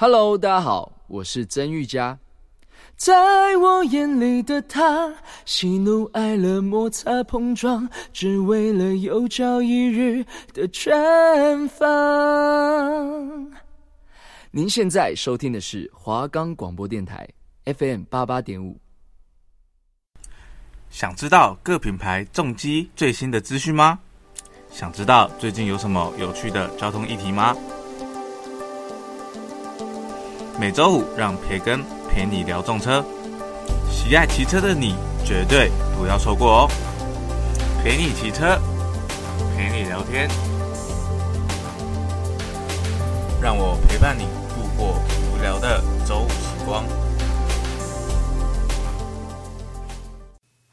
Hello，大家好，我是曾玉佳。在我眼里的他，喜怒哀乐摩擦碰撞，只为了有朝一日的绽放。您现在收听的是华冈广播电台 FM 八八点五。想知道各品牌重机最新的资讯吗？想知道最近有什么有趣的交通议题吗？每周五，让培根陪你聊重车。喜爱骑车的你，绝对不要错过哦！陪你骑车，陪你聊天，让我陪伴你度过无聊的周五时光。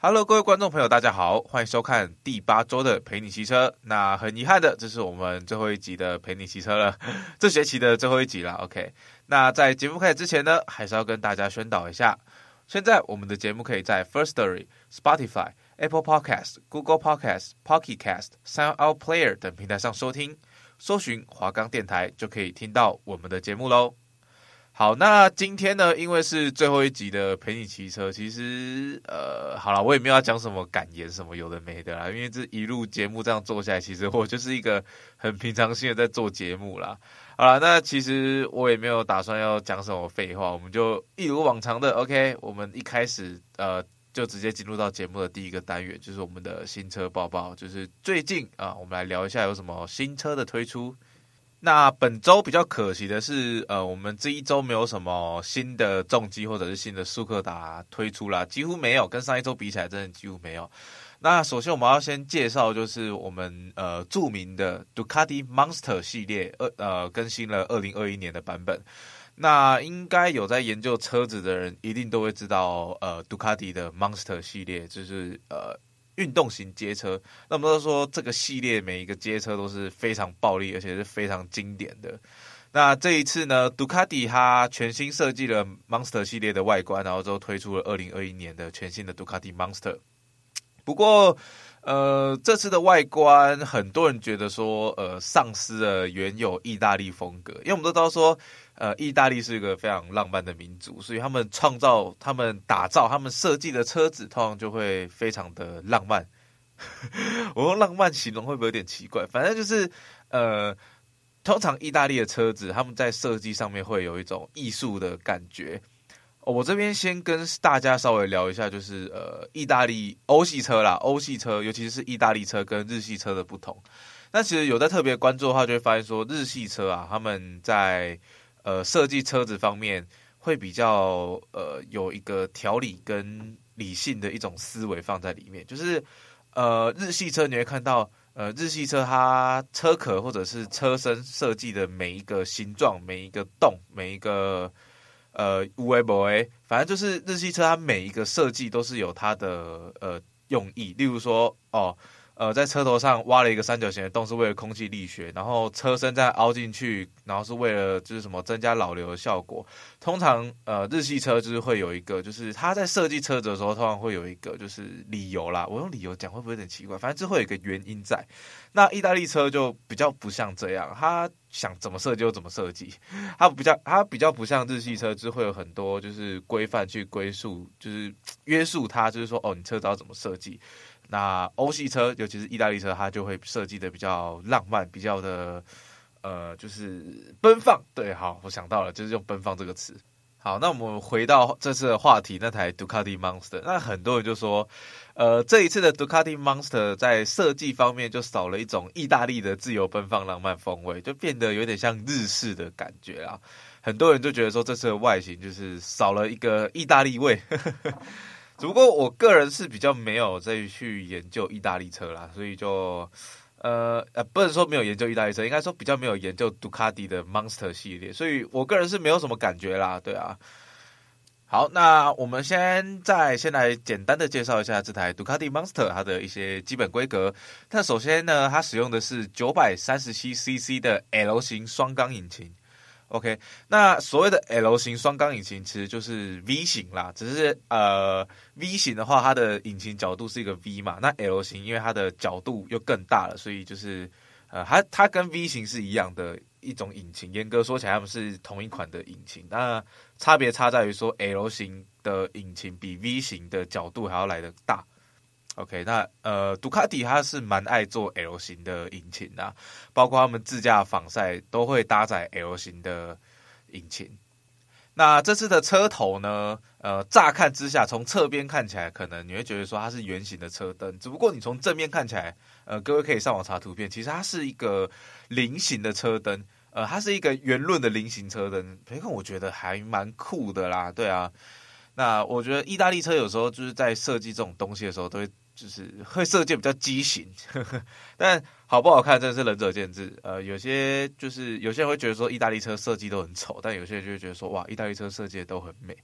Hello，各位观众朋友，大家好，欢迎收看第八周的陪你骑车。那很遗憾的，这是我们最后一集的陪你骑车了，这学期的最后一集了。OK。那在节目开始之前呢，还是要跟大家宣导一下，现在我们的节目可以在 First Story、Spotify、Apple Podcast、Google Podcast、Pocket Cast、SoundOut Player 等平台上收听，搜寻华冈电台就可以听到我们的节目喽。好，那今天呢，因为是最后一集的陪你骑车，其实呃，好了，我也没有要讲什么感言什么有的没的啦，因为这一路节目这样做下来，其实我就是一个很平常心的在做节目啦。好了，那其实我也没有打算要讲什么废话，我们就一如往常的 OK。我们一开始呃，就直接进入到节目的第一个单元，就是我们的新车报报，就是最近啊，我们来聊一下有什么新车的推出。那本周比较可惜的是，呃，我们这一周没有什么新的重机或者是新的速克达推出啦，几乎没有，跟上一周比起来，真的几乎没有。那首先我们要先介绍，就是我们呃著名的 Ducati Monster 系列，呃呃更新了二零二一年的版本。那应该有在研究车子的人，一定都会知道，呃，Ducati 的 Monster 系列就是呃运动型街车。那我们都说这个系列每一个街车都是非常暴力，而且是非常经典的。那这一次呢杜卡迪它全新设计了 Monster 系列的外观，然后之后推出了二零二一年的全新的杜卡迪 Monster。不过，呃，这次的外观，很多人觉得说，呃，丧失了原有意大利风格。因为我们都知道说，呃，意大利是一个非常浪漫的民族，所以他们创造、他们打造、他们设计的车子，通常就会非常的浪漫。我用浪漫形容会不会有点奇怪？反正就是，呃，通常意大利的车子，他们在设计上面会有一种艺术的感觉。我这边先跟大家稍微聊一下，就是呃，意大利欧系车啦，欧系车，尤其是意大利车跟日系车的不同。那其实有在特别关注的话，就会发现说，日系车啊，他们在呃设计车子方面会比较呃有一个条理跟理性的一种思维放在里面。就是呃，日系车你会看到，呃，日系车它车壳或者是车身设计的每一个形状、每一个洞、每一个。呃，无为不为，反正就是日系车，它每一个设计都是有它的呃用意。例如说，哦，呃在车头上挖了一个三角形的洞，是为了空气力学，然后车身再凹进去，然后是为了就是什么增加老流的效果。通常，呃，日系车就是会有一个，就是它在设计车子的时候，通常会有一个就是理由啦。我用理由讲会不会有点奇怪？反正就会有一个原因在。那意大利车就比较不像这样，它。想怎么设计就怎么设计，它比较它比较不像日系车，就会有很多就是规范去归宿，就是 约束它，就是说哦，你车子要怎么设计。那欧系车，尤其是意大利车，它就会设计的比较浪漫，比较的呃，就是奔放。对，好，我想到了，就是用奔放这个词。好，那我们回到这次的话题，那台 Ducati Monster，那很多人就说，呃，这一次的 Ducati Monster 在设计方面就少了一种意大利的自由奔放浪漫风味，就变得有点像日式的感觉啊。很多人就觉得说，这次的外形就是少了一个意大利味。只不过我个人是比较没有再去研究意大利车啦，所以就。呃呃，不能说没有研究意大利车，应该说比较没有研究杜卡迪的 Monster 系列，所以我个人是没有什么感觉啦，对啊。好，那我们先再先来简单的介绍一下这台杜卡迪 Monster 它的一些基本规格。那首先呢，它使用的是九百三十七 CC 的 L 型双缸引擎。OK，那所谓的 L 型双缸引擎其实就是 V 型啦，只是呃 V 型的话，它的引擎角度是一个 V 嘛，那 L 型因为它的角度又更大了，所以就是呃它它跟 V 型是一样的一种引擎，严格说起来，他们是同一款的引擎，那差别差在于说，L 型的引擎比 V 型的角度还要来得大。OK，那呃，杜卡迪它是蛮爱做 L 型的引擎的，包括他们自驾访赛都会搭载 L 型的引擎。那这次的车头呢，呃，乍看之下，从侧边看起来，可能你会觉得说它是圆形的车灯，只不过你从正面看起来，呃，各位可以上网查图片，其实它是一个菱形的车灯，呃，它是一个圆润的菱形车灯，别看我觉得还蛮酷的啦，对啊。那我觉得意大利车有时候就是在设计这种东西的时候，都会就是会设计比较畸形，呵呵，但好不好看真的是仁者见智。呃，有些就是有些人会觉得说意大利车设计都很丑，但有些人就会觉得说哇，意大利车设计都很美。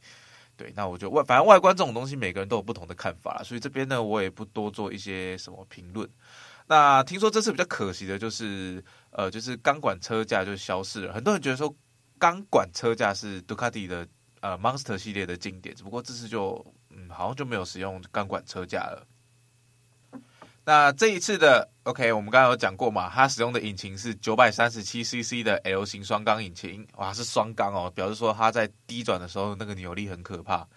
对，那我就外反正外观这种东西，每个人都有不同的看法，所以这边呢，我也不多做一些什么评论。那听说这次比较可惜的就是，呃，就是钢管车架就消失了。很多人觉得说钢管车架是杜卡迪的。呃，Monster 系列的经典，只不过这次就嗯，好像就没有使用钢管车架了。那这一次的 OK，我们刚刚有讲过嘛，它使用的引擎是九百三十七 CC 的 L 型双缸引擎，哇，是双缸哦，表示说它在低转的时候那个扭力很可怕。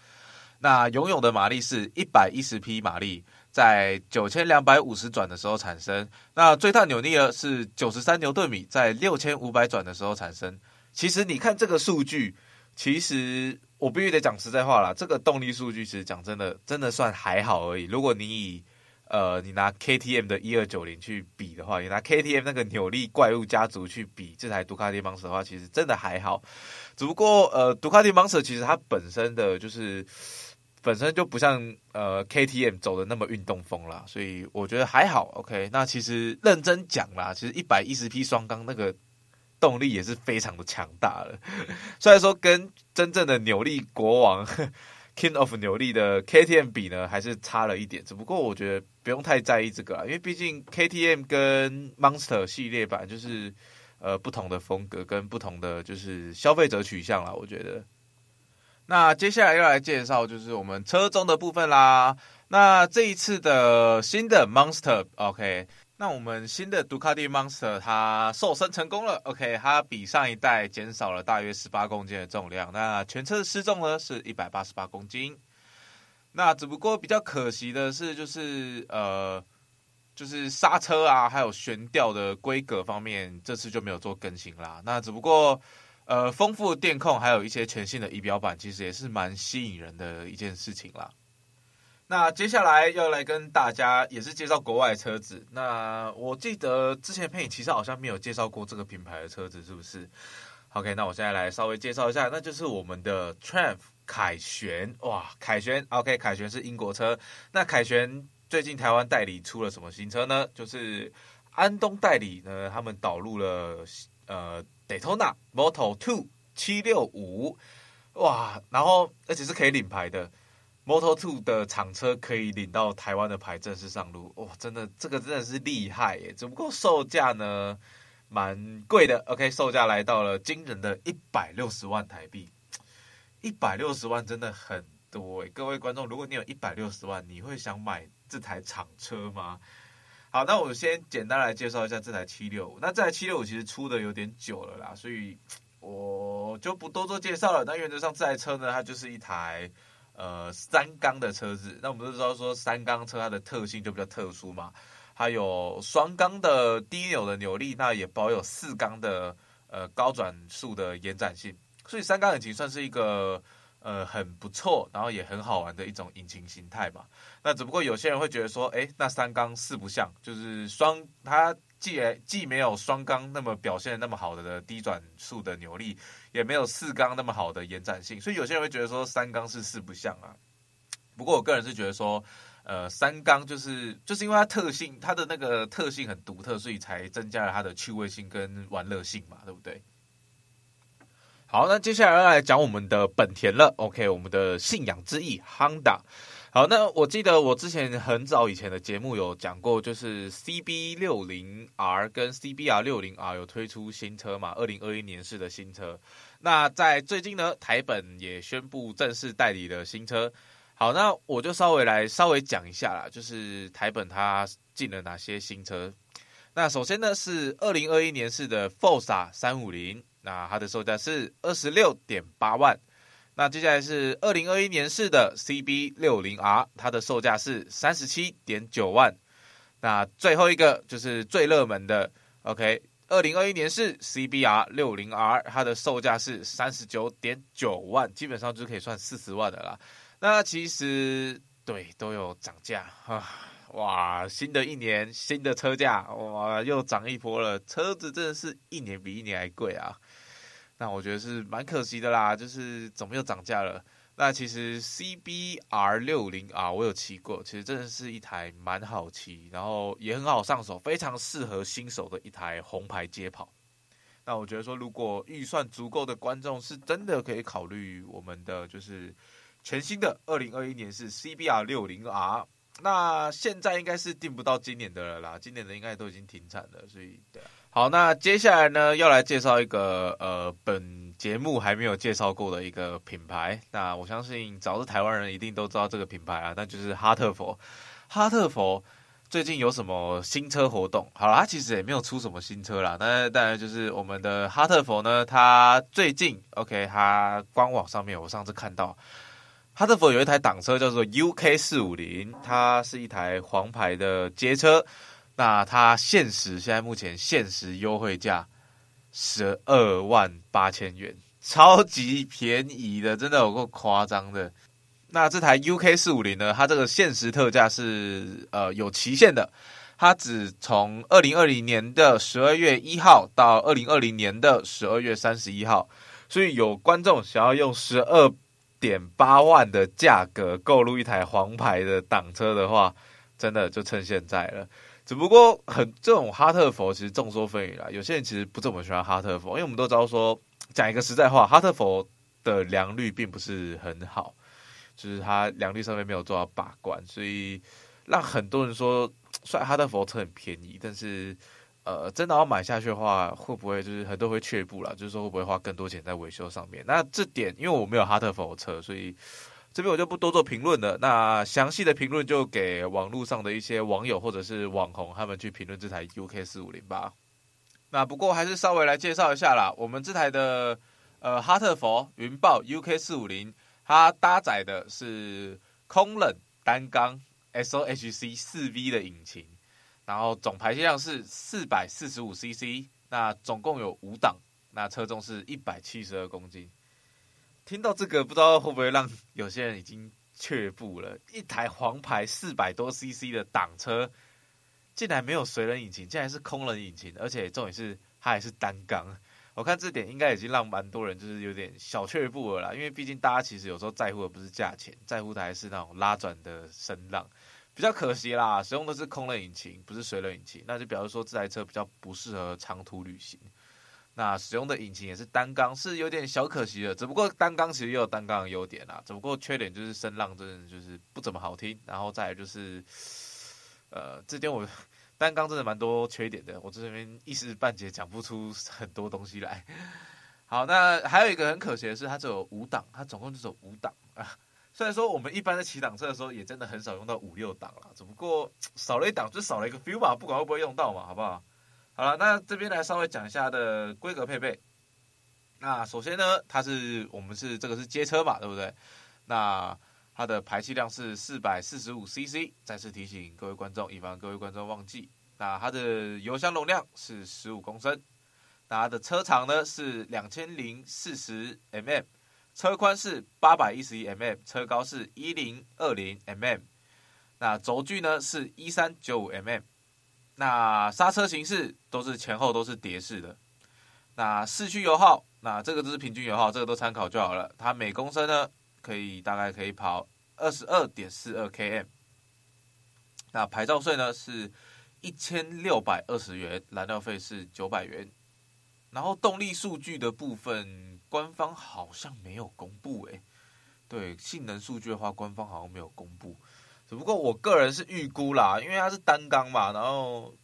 那拥有的马力是一百一十匹马力，在九千两百五十转的时候产生。那最大扭力呢是九十三牛顿米，在六千五百转的时候产生。其实你看这个数据。其实我必须得讲实在话啦，这个动力数据其实讲真的，真的算还好而已。如果你以呃你拿 KTM 的一二九零去比的话，你拿 KTM 那个扭力怪物家族去比这台杜卡迪 Monster 的话，其实真的还好。只不过呃，杜卡迪 Monster 其实它本身的就是本身就不像呃 KTM 走的那么运动风啦，所以我觉得还好。OK，那其实认真讲啦，其实一百一十匹双缸那个。动力也是非常的强大了，虽然说跟真正的扭力国王 King of 扭力的 KTM 比呢，还是差了一点。只不过我觉得不用太在意这个啊，因为毕竟 KTM 跟 Monster 系列版就是呃不同的风格跟不同的就是消费者取向啦。我觉得。那接下来要来介绍就是我们车中的部分啦。那这一次的新的 Monster，OK。那我们新的杜卡迪 Monster 它瘦身成功了，OK，它比上一代减少了大约十八公斤的重量。那全车的失重呢是一百八十八公斤。那只不过比较可惜的是，就是呃，就是刹车啊，还有悬吊的规格方面，这次就没有做更新啦。那只不过呃，丰富的电控还有一些全新的仪表板，其实也是蛮吸引人的一件事情啦。那接下来要来跟大家也是介绍国外的车子。那我记得之前佩影其实好像没有介绍过这个品牌的车子，是不是？OK，那我现在来稍微介绍一下，那就是我们的 Triumph 凯旋。哇，凯旋，OK，凯旋是英国车。那凯旋最近台湾代理出了什么新车呢？就是安东代理呢，他们导入了呃 Daytona Moto Two 七六五，哇，然后而且是可以领牌的。Moto2 的厂车可以领到台湾的牌正式上路，哇，真的这个真的是厉害耶！只不过售价呢蛮贵的，OK，售价来到了惊人的一百六十万台币，一百六十万真的很多耶！各位观众，如果你有一百六十万，你会想买这台厂车吗？好，那我先简单来介绍一下这台七六五。那这台七六五其实出的有点久了啦，所以我就不多做介绍了。那原则上这台车呢，它就是一台。呃，三缸的车子，那我们都知道说三缸车它的特性就比较特殊嘛，还有双缸的低扭的扭力，那也保有四缸的呃高转速的延展性，所以三缸引擎算是一个呃很不错，然后也很好玩的一种引擎形态嘛。那只不过有些人会觉得说，哎，那三缸四不像，就是双它。既既没有双缸那么表现那么好的低转速的扭力，也没有四缸那么好的延展性，所以有些人会觉得说三缸是四不像啊。不过我个人是觉得说，呃，三缸就是就是因为它特性，它的那个特性很独特，所以才增加了它的趣味性跟玩乐性嘛，对不对？好，那接下来要来讲我们的本田了。OK，我们的信仰之翼 Honda。好，那我记得我之前很早以前的节目有讲过，就是 CB 六零 R 跟 CBR 六零 R 有推出新车嘛，二零二一年式的新车。那在最近呢，台本也宣布正式代理了新车。好，那我就稍微来稍微讲一下啦，就是台本它进了哪些新车。那首先呢是二零二一年式的 Forza 三五零，那它的售价是二十六点八万。那接下来是二零二一年式的 CB 六零 R，它的售价是三十七点九万。那最后一个就是最热门的，OK。二零二一年是 CBR 六零 R，它的售价是三十九点九万，基本上就可以算四十万的啦。那其实对都有涨价啊，哇！新的一年新的车价哇又涨一波了，车子真的是一年比一年还贵啊。那我觉得是蛮可惜的啦，就是怎么又涨价了？那其实 CBR 六零 R 我有骑过，其实真的是一台蛮好骑，然后也很好上手，非常适合新手的一台红牌街跑。那我觉得说，如果预算足够的观众，是真的可以考虑我们的就是全新的二零二一年是 CBR 六零 R。那现在应该是订不到今年的了啦，今年的应该都已经停产了，所以对啊。好，那接下来呢，要来介绍一个呃，本节目还没有介绍过的一个品牌。那我相信，只要是台湾人一定都知道这个品牌啊，那就是哈特佛。哈特佛最近有什么新车活动？好啦，其实也没有出什么新车啦。那当然就是我们的哈特佛呢，它最近 OK，它官网上面我上次看到，哈特佛有一台挡车叫做 UK 四五零，它是一台黄牌的街车。那它限时现在目前限时优惠价十二万八千元，超级便宜的，真的有够夸张的。那这台 UK 四五零呢，它这个限时特价是呃有期限的，它只从二零二零年的十二月一号到二零二零年的十二月三十一号，所以有观众想要用十二点八万的价格购入一台黄牌的挡车的话，真的就趁现在了。只不过很这种哈特佛其实众说纷纭啦，有些人其实不怎么喜欢哈特佛，因为我们都知道说，讲一个实在话，哈特佛的良率并不是很好，就是它良率上面没有做到把关，所以让很多人说，虽然哈特佛车很便宜，但是呃，真的要买下去的话，会不会就是很多会却步啦，就是说会不会花更多钱在维修上面？那这点因为我没有哈特佛车，所以。这边我就不多做评论了，那详细的评论就给网络上的一些网友或者是网红他们去评论这台 UK 四五零吧。那不过还是稍微来介绍一下啦，我们这台的呃哈特佛云豹 UK 四五零，它搭载的是空冷单缸 SOHC 四 V 的引擎，然后总排气量是四百四十五 CC，那总共有五档，那车重是一百七十二公斤。听到这个，不知道会不会让有些人已经却步了。一台黄牌四百多 CC 的挡车，竟然没有水冷引擎，竟然是空冷引擎，而且重点是它还是单缸。我看这点应该已经让蛮多人就是有点小却步了啦。因为毕竟大家其实有时候在乎的不是价钱，在乎的还是那种拉转的声浪。比较可惜啦，使用的是空冷引擎，不是水冷引擎，那就表示说这台车比较不适合长途旅行。那使用的引擎也是单缸，是有点小可惜的。只不过单缸其实也有单缸的优点啦，只不过缺点就是声浪真的就是不怎么好听。然后再来就是，呃，这点我单缸真的蛮多缺点的，我这边一时半解讲不出很多东西来。好，那还有一个很可惜的是，它只有五档，它总共就只有五档啊。虽然说我们一般在骑档车的时候，也真的很少用到五六档啦，只不过少了一档就少了一个 feel 吧，不管会不会用到嘛，好不好？好了，那这边来稍微讲一下它的规格配备。那首先呢，它是我们是这个是街车嘛，对不对？那它的排气量是四百四十五 CC。再次提醒各位观众，以防各位观众忘记。那它的油箱容量是十五公升。那它的车长呢是两千零四十 mm，车宽是八百一十一 mm，车高是一零二零 mm。那轴距呢是一三九五 mm。那刹车形式都是前后都是碟式的。那市区油耗，那这个就是平均油耗，这个都参考就好了。它每公升呢，可以大概可以跑二十二点四二 km。那牌照税呢是一千六百二十元，燃料费是九百元。然后动力数据的部分，官方好像没有公布诶。对，性能数据的话，官方好像没有公布。不过我个人是预估啦，因为它是单缸嘛，然后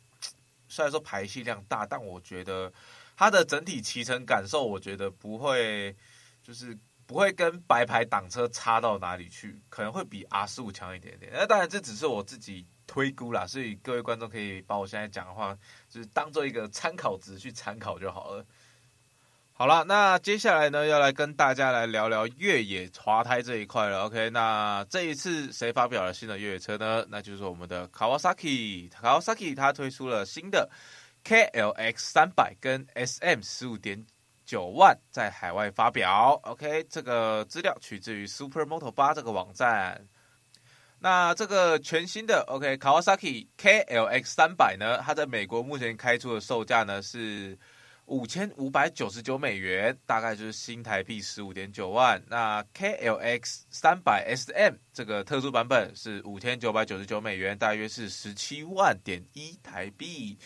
虽然说排气量大，但我觉得它的整体骑乘感受，我觉得不会，就是不会跟白牌挡车差到哪里去，可能会比 R 十五强一点点。那当然这只是我自己推估啦，所以各位观众可以把我现在讲的话，就是当做一个参考值去参考就好了。好了，那接下来呢，要来跟大家来聊聊越野滑胎这一块了。OK，那这一次谁发表了新的越野车呢？那就是我们的 Kawasaki。Kawasaki 它推出了新的 KLX 三百跟 SM 十五点九万在海外发表。OK，这个资料取自于 Supermoto 八这个网站。那这个全新的 OK Kawasaki KLX 三百呢，它在美国目前开出的售价呢是五千五百九十九美元，大概就是新台币十五点九万。那 KLX 三百 SM 这个特殊版本是五千九百九十九美元，大约是十七万点一台币。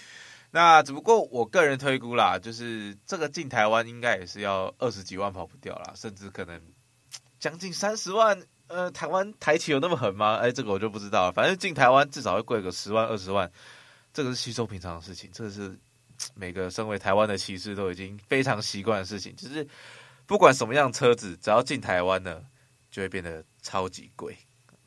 那只不过我个人推估啦，就是这个进台湾应该也是要二十几万跑不掉啦，甚至可能将近三十万。呃，台湾台企有那么狠吗？哎，这个我就不知道了。反正进台湾至少会贵个十万二十万，这个是稀松平常的事情。这个是每个身为台湾的骑士都已经非常习惯的事情。就是不管什么样车子，只要进台湾呢，就会变得超级贵。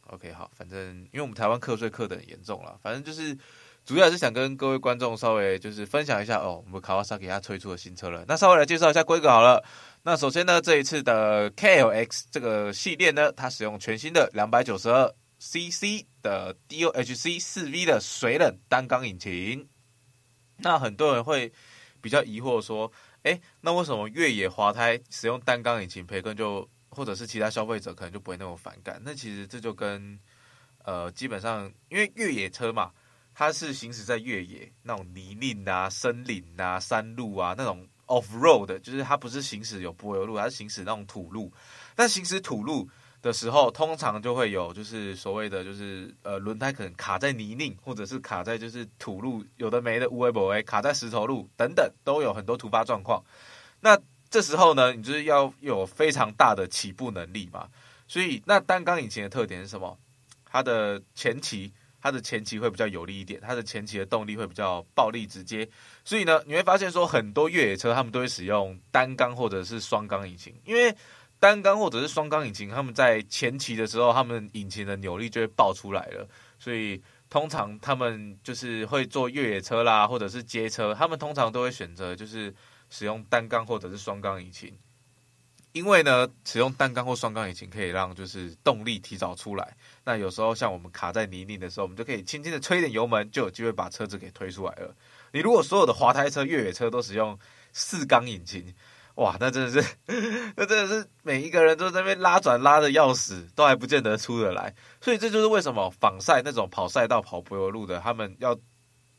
OK，好，反正因为我们台湾课税课的很严重了。反正就是主要是想跟各位观众稍微就是分享一下哦，我们卡瓦萨给他推出的新车了。那稍微来介绍一下规格好了。那首先呢，这一次的 KLX 这个系列呢，它使用全新的两百九十二 CC 的 DOHC 四 V 的水冷单缸引擎。那很多人会比较疑惑说，哎，那为什么越野滑胎使用单缸引擎，培根就或者是其他消费者可能就不会那么反感？那其实这就跟呃，基本上因为越野车嘛，它是行驶在越野那种泥泞啊、森林啊、山路啊那种。Off road 就是它不是行驶有柏油路，它是行驶那种土路。但行驶土路的时候，通常就会有就是所谓的就是呃轮胎可能卡在泥泞，或者是卡在就是土路，有的没的无为不为，卡在石头路等等，都有很多突发状况。那这时候呢，你就是要有非常大的起步能力嘛。所以那单缸引擎的特点是什么？它的前期。它的前期会比较有力一点，它的前期的动力会比较暴力直接，所以呢，你会发现说很多越野车他们都会使用单缸或者是双缸引擎，因为单缸或者是双缸引擎，他们在前期的时候，他们引擎的扭力就会爆出来了，所以通常他们就是会做越野车啦，或者是街车，他们通常都会选择就是使用单缸或者是双缸引擎。因为呢，使用单缸或双缸引擎可以让就是动力提早出来。那有时候像我们卡在泥泞的时候，我们就可以轻轻的吹一点油门，就有机会把车子给推出来了。你如果所有的滑胎车、越野车都使用四缸引擎，哇，那真的是，那真的是每一个人都在那边拉转拉的要死，都还不见得出得来。所以这就是为什么仿赛那种跑赛道、跑柏油路的，他们要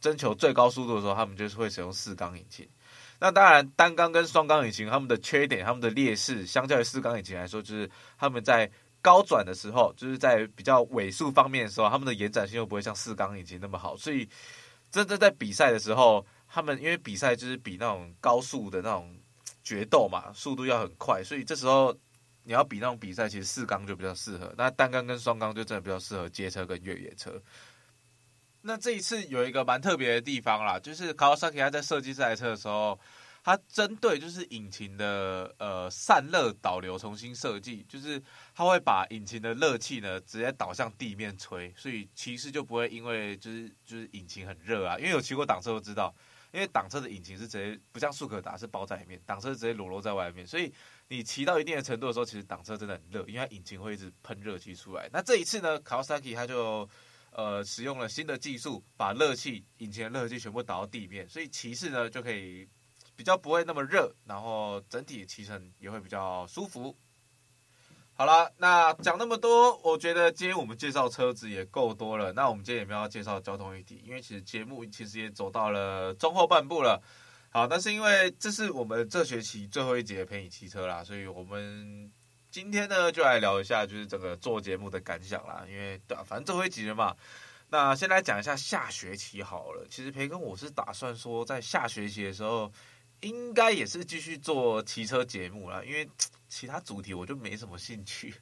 征求最高速度的时候，他们就是会使用四缸引擎。那当然，单缸跟双缸引擎，他们的缺点、他们的劣势，相较于四缸引擎来说，就是他们在高转的时候，就是在比较尾速方面的时候，他们的延展性又不会像四缸引擎那么好。所以，真正在比赛的时候，他们因为比赛就是比那种高速的那种决斗嘛，速度要很快，所以这时候你要比那种比赛，其实四缸就比较适合。那单缸跟双缸就真的比较适合街车跟越野车。那这一次有一个蛮特别的地方啦，就是 Kawasaki 它在设计这台车的时候，它针对就是引擎的呃散热导流重新设计，就是它会把引擎的热气呢直接导向地面吹，所以其实就不会因为就是就是引擎很热啊，因为有骑过挡车都知道，因为挡车的引擎是直接不像速可达是包在里面，挡车是直接裸露在外面，所以你骑到一定的程度的时候，其实挡车真的很热，因为它引擎会一直喷热气出来。那这一次呢，Kawasaki 它就。呃，使用了新的技术，把热气引擎的热气全部导到地面，所以骑士呢就可以比较不会那么热，然后整体骑乘也会比较舒服。好了，那讲那么多，我觉得今天我们介绍车子也够多了。那我们今天也没有要介绍交通议题，因为其实节目其实也走到了中后半部了。好，但是因为这是我们这学期最后一节陪你骑车啦，所以我们。今天呢，就来聊一下就是整个做节目的感想啦。因为对啊，反正最后一集了嘛。那先来讲一下下学期好了。其实培根我是打算说，在下学期的时候，应该也是继续做骑车节目啦。因为其他主题我就没什么兴趣，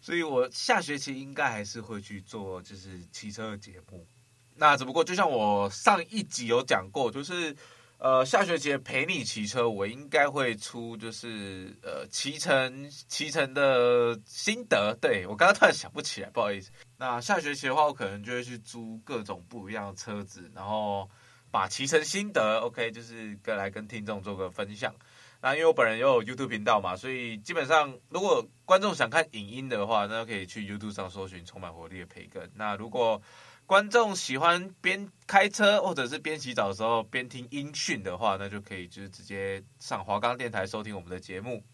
所以我下学期应该还是会去做就是骑车的节目。那只不过就像我上一集有讲过，就是。呃，下学期陪你骑车，我应该会出就是呃骑乘骑乘的心得。对，我刚刚突然想不起来，不好意思。那下学期的话，我可能就会去租各种不一样的车子，然后把骑乘心得，OK，就是跟来跟听众做个分享。那因为我本人也有 YouTube 频道嘛，所以基本上如果观众想看影音的话，那可以去 YouTube 上搜寻充满活力的培根。那如果观众喜欢边开车或者是边洗澡的时候边听音讯的话，那就可以就是直接上华冈电台收听我们的节目。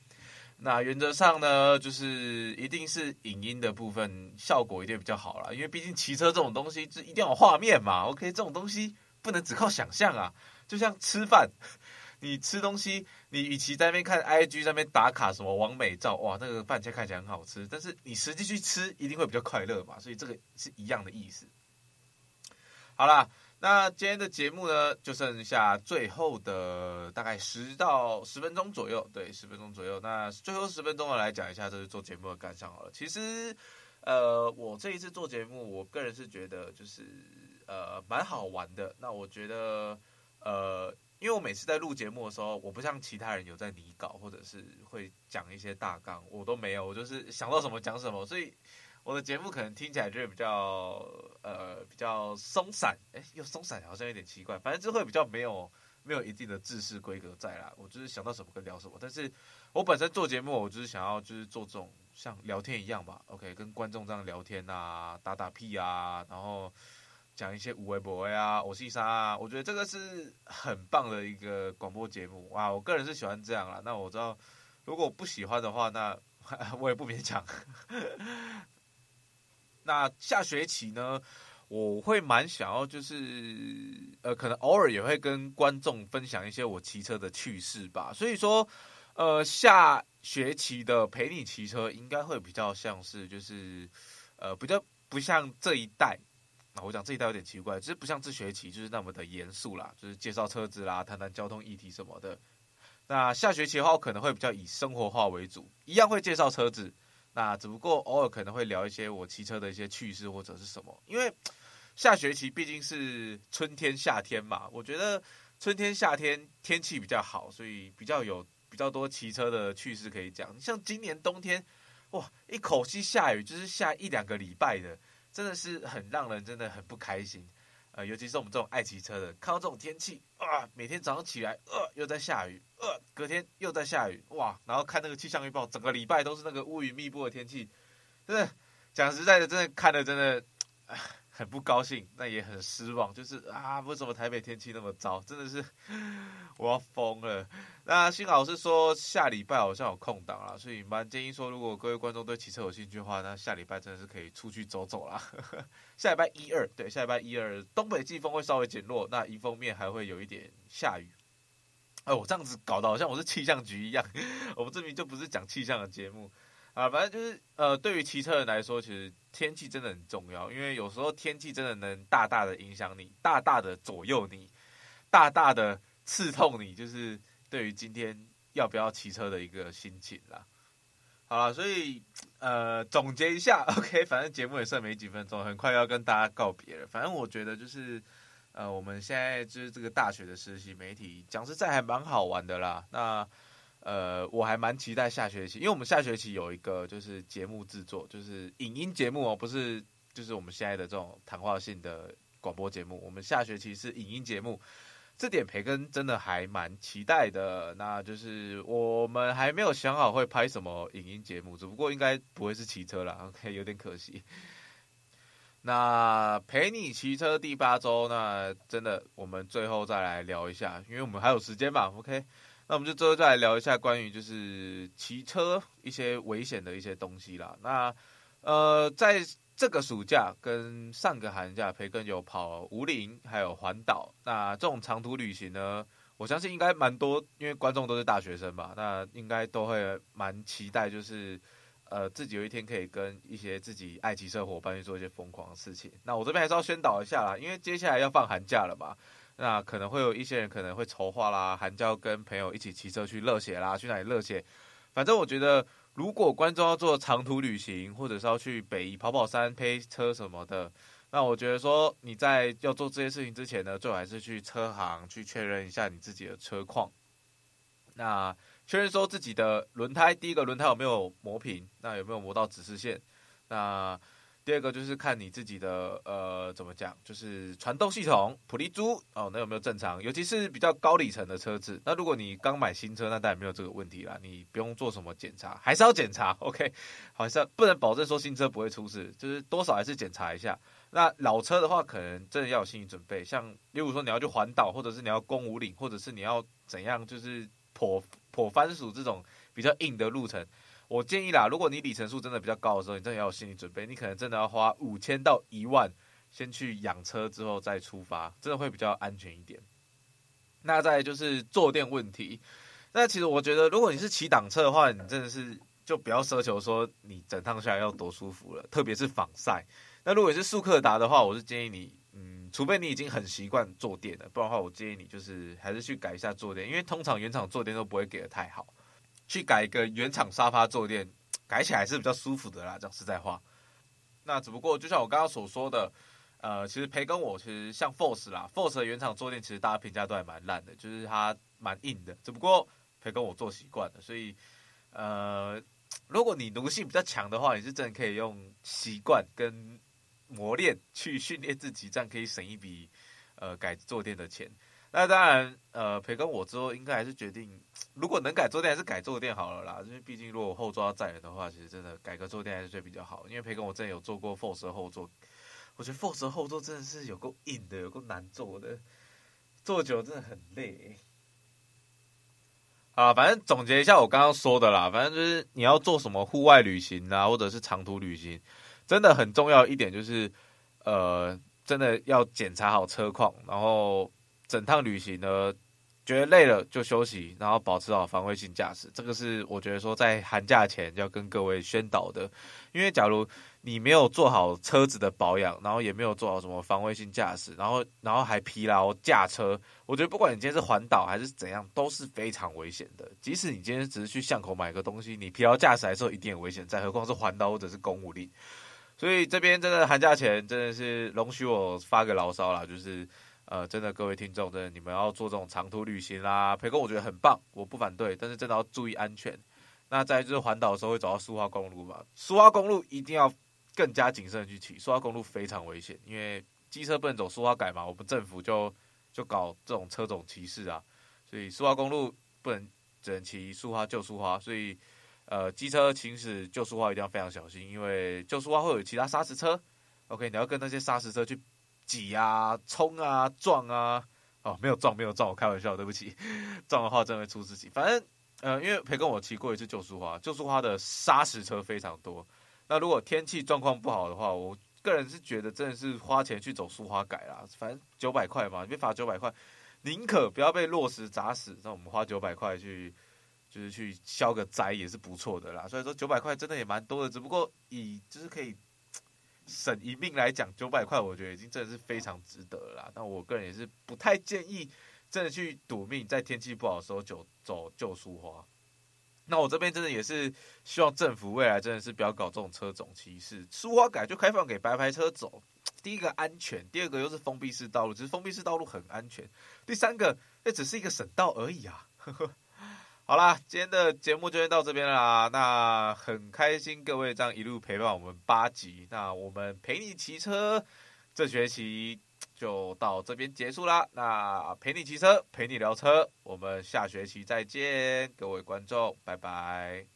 那原则上呢，就是一定是影音的部分效果一定比较好啦，因为毕竟骑车这种东西就一定要有画面嘛。OK，这种东西不能只靠想象啊，就像吃饭，你吃东西，你与其在那边看 IG 在那边打卡什么网美照，哇，那个饭菜看起来很好吃，但是你实际去吃一定会比较快乐嘛，所以这个是一样的意思。好啦，那今天的节目呢，就剩下最后的大概十到十分钟左右，对，十分钟左右。那最后十分钟的来讲一下，这是做节目的感想好了。其实，呃，我这一次做节目，我个人是觉得就是呃蛮好玩的。那我觉得，呃，因为我每次在录节目的时候，我不像其他人有在拟稿，或者是会讲一些大纲，我都没有，我就是想到什么讲什么，所以。我的节目可能听起来就会比较呃比较松散，哎，又松散好像有点奇怪，反正就会比较没有没有一定的制式规格在啦。我就是想到什么跟聊什么，但是我本身做节目，我就是想要就是做这种像聊天一样吧，OK，跟观众这样聊天啊，打打屁啊，然后讲一些无微博啊，我是莎啊，我觉得这个是很棒的一个广播节目哇，我个人是喜欢这样啦。那我知道如果不喜欢的话，那 我也不勉强。那下学期呢，我会蛮想要，就是呃，可能偶尔也会跟观众分享一些我骑车的趣事吧。所以说，呃，下学期的陪你骑车应该会比较像是，就是呃，比较不像这一代。我讲这一代有点奇怪，就是不像这学期就是那么的严肃啦，就是介绍车子啦，谈谈交通议题什么的。那下学期的话，我可能会比较以生活化为主，一样会介绍车子。那只不过偶尔可能会聊一些我骑车的一些趣事或者是什么，因为下学期毕竟是春天夏天嘛，我觉得春天夏天天气比较好，所以比较有比较多骑车的趣事可以讲。像今年冬天，哇，一口气下雨就是下一两个礼拜的，真的是很让人真的很不开心。呃，尤其是我们这种爱骑车的，看到这种天气啊，每天早上起来，呃，又在下雨，呃，隔天又在下雨，哇，然后看那个气象预报，整个礼拜都是那个乌云密布的天气，真的，讲实在的，真的看的真的。很不高兴，那也很失望，就是啊，为什么台北天气那么糟？真的是我要疯了。那幸好是说下礼拜好像有空档啦，所以蛮建议说，如果各位观众对骑车有兴趣的话，那下礼拜真的是可以出去走走啦。下礼拜一二，对，下礼拜一二，东北季风会稍微减弱，那迎风面还会有一点下雨。哎，我这样子搞得好像我是气象局一样，我们这边就不是讲气象的节目。啊，反正就是呃，对于骑车人来说，其实天气真的很重要，因为有时候天气真的能大大的影响你，大大的左右你，大大的刺痛你，就是对于今天要不要骑车的一个心情啦。好了，所以呃，总结一下，OK，反正节目也剩没几分钟，很快要跟大家告别了。反正我觉得就是呃，我们现在就是这个大学的实习媒体，讲实在还蛮好玩的啦。那呃，我还蛮期待下学期，因为我们下学期有一个就是节目制作，就是影音节目哦，不是就是我们现在的这种谈话性的广播节目。我们下学期是影音节目，这点培根真的还蛮期待的。那就是我们还没有想好会拍什么影音节目，只不过应该不会是骑车啦，OK，有点可惜。那陪你骑车第八周，那真的我们最后再来聊一下，因为我们还有时间嘛，OK。那我们就最后再来聊一下关于就是骑车一些危险的一些东西啦。那呃，在这个暑假跟上个寒假，培根有跑武岭，还有环岛。那这种长途旅行呢，我相信应该蛮多，因为观众都是大学生吧，那应该都会蛮期待，就是呃自己有一天可以跟一些自己爱骑车伙伴去做一些疯狂的事情。那我这边还是要宣导一下啦，因为接下来要放寒假了嘛。那可能会有一些人可能会筹划啦，寒假跟朋友一起骑车去热血啦，去哪里热血？反正我觉得，如果观众要做长途旅行，或者是要去北宜跑跑山、配车什么的，那我觉得说你在要做这些事情之前呢，最好还是去车行去确认一下你自己的车况。那确认说自己的轮胎，第一个轮胎有没有磨平，那有没有磨到指示线？那第二个就是看你自己的呃怎么讲，就是传动系统普利珠哦，那有没有正常？尤其是比较高里程的车子。那如果你刚买新车，那当然没有这个问题啦，你不用做什么检查，还是要检查。OK，好像不能保证说新车不会出事，就是多少还是检查一下。那老车的话，可能真的要有心理准备，像例如说你要去环岛，或者是你要攻五岭，或者是你要怎样，就是破破番薯这种比较硬的路程。我建议啦，如果你里程数真的比较高的时候，你真的要有心理准备，你可能真的要花五千到一万，先去养车之后再出发，真的会比较安全一点。那再就是坐垫问题，那其实我觉得，如果你是骑档车的话，你真的是就不要奢求说你整趟下来要多舒服了，特别是防晒。那如果是速克达的话，我是建议你，嗯，除非你已经很习惯坐垫了，不然的话，我建议你就是还是去改一下坐垫，因为通常原厂坐垫都不会给的太好。去改一个原厂沙发坐垫，改起来是比较舒服的啦。讲实在话，那只不过就像我刚刚所说的，呃，其实培根我其实像 Force 啦，Force 的原厂坐垫其实大家评价都还蛮烂的，就是它蛮硬的。只不过培根我坐习惯了，所以呃，如果你奴性比较强的话，你是真的可以用习惯跟磨练去训练自己，这样可以省一笔呃改坐垫的钱。那当然，呃，培根我之后应该还是决定，如果能改坐垫还是改坐垫好了啦。因为毕竟如果后座要载人的话，其实真的改个坐垫还是最比较好。因为培根我真的有坐过 Force 后座，我觉得 Force 后座真的是有够硬的，有够难坐的，坐久真的很累。啊，反正总结一下我刚刚说的啦，反正就是你要做什么户外旅行啊，或者是长途旅行，真的很重要一点就是，呃，真的要检查好车况，然后。整趟旅行呢，觉得累了就休息，然后保持好防卫性驾驶。这个是我觉得说在寒假前要跟各位宣导的。因为假如你没有做好车子的保养，然后也没有做好什么防卫性驾驶，然后然后还疲劳驾车，我觉得不管你今天是环岛还是怎样，都是非常危险的。即使你今天只是去巷口买个东西，你疲劳驾驶还是有一定的危险，再何况是环岛或者是公务力。所以这边真的寒假前真的是容许我发个牢骚啦，就是。呃，真的，各位听众，真的，你们要做这种长途旅行啦，培根我觉得很棒，我不反对，但是真的要注意安全。那在就是环岛的时候会走到苏花公路嘛，苏花公路一定要更加谨慎的去骑，苏花公路非常危险，因为机车不能走苏花改嘛，我们政府就就搞这种车种歧视啊，所以苏花公路不能只能骑苏花旧苏花，所以呃，机车行驶救苏花一定要非常小心，因为救苏花会有其他砂石车，OK，你要跟那些砂石车去。挤啊，冲啊，撞啊！哦，没有撞，没有撞，我开玩笑，对不起。撞的话，真的会出事情。反正，呃，因为培根我骑过一次旧苏花，旧苏花的砂石车非常多。那如果天气状况不好的话，我个人是觉得真的是花钱去走苏花改啦。反正九百块嘛，你被罚九百块，宁可不要被落石砸死。那我们花九百块去，就是去消个灾也是不错的啦。所以说九百块真的也蛮多的，只不过以就是可以。省一命来讲，九百块我觉得已经真的是非常值得了啦。但我个人也是不太建议真的去赌命，在天气不好的时候就走旧苏花。那我这边真的也是希望政府未来真的是不要搞这种车种歧视，苏花改就开放给白牌车走。第一个安全，第二个又是封闭式道路，只是封闭式道路很安全。第三个，那只是一个省道而已啊。呵呵好啦，今天的节目就先到这边啦。那很开心各位这样一路陪伴我们八集。那我们陪你骑车这学期就到这边结束啦。那陪你骑车，陪你聊车，我们下学期再见，各位观众，拜拜。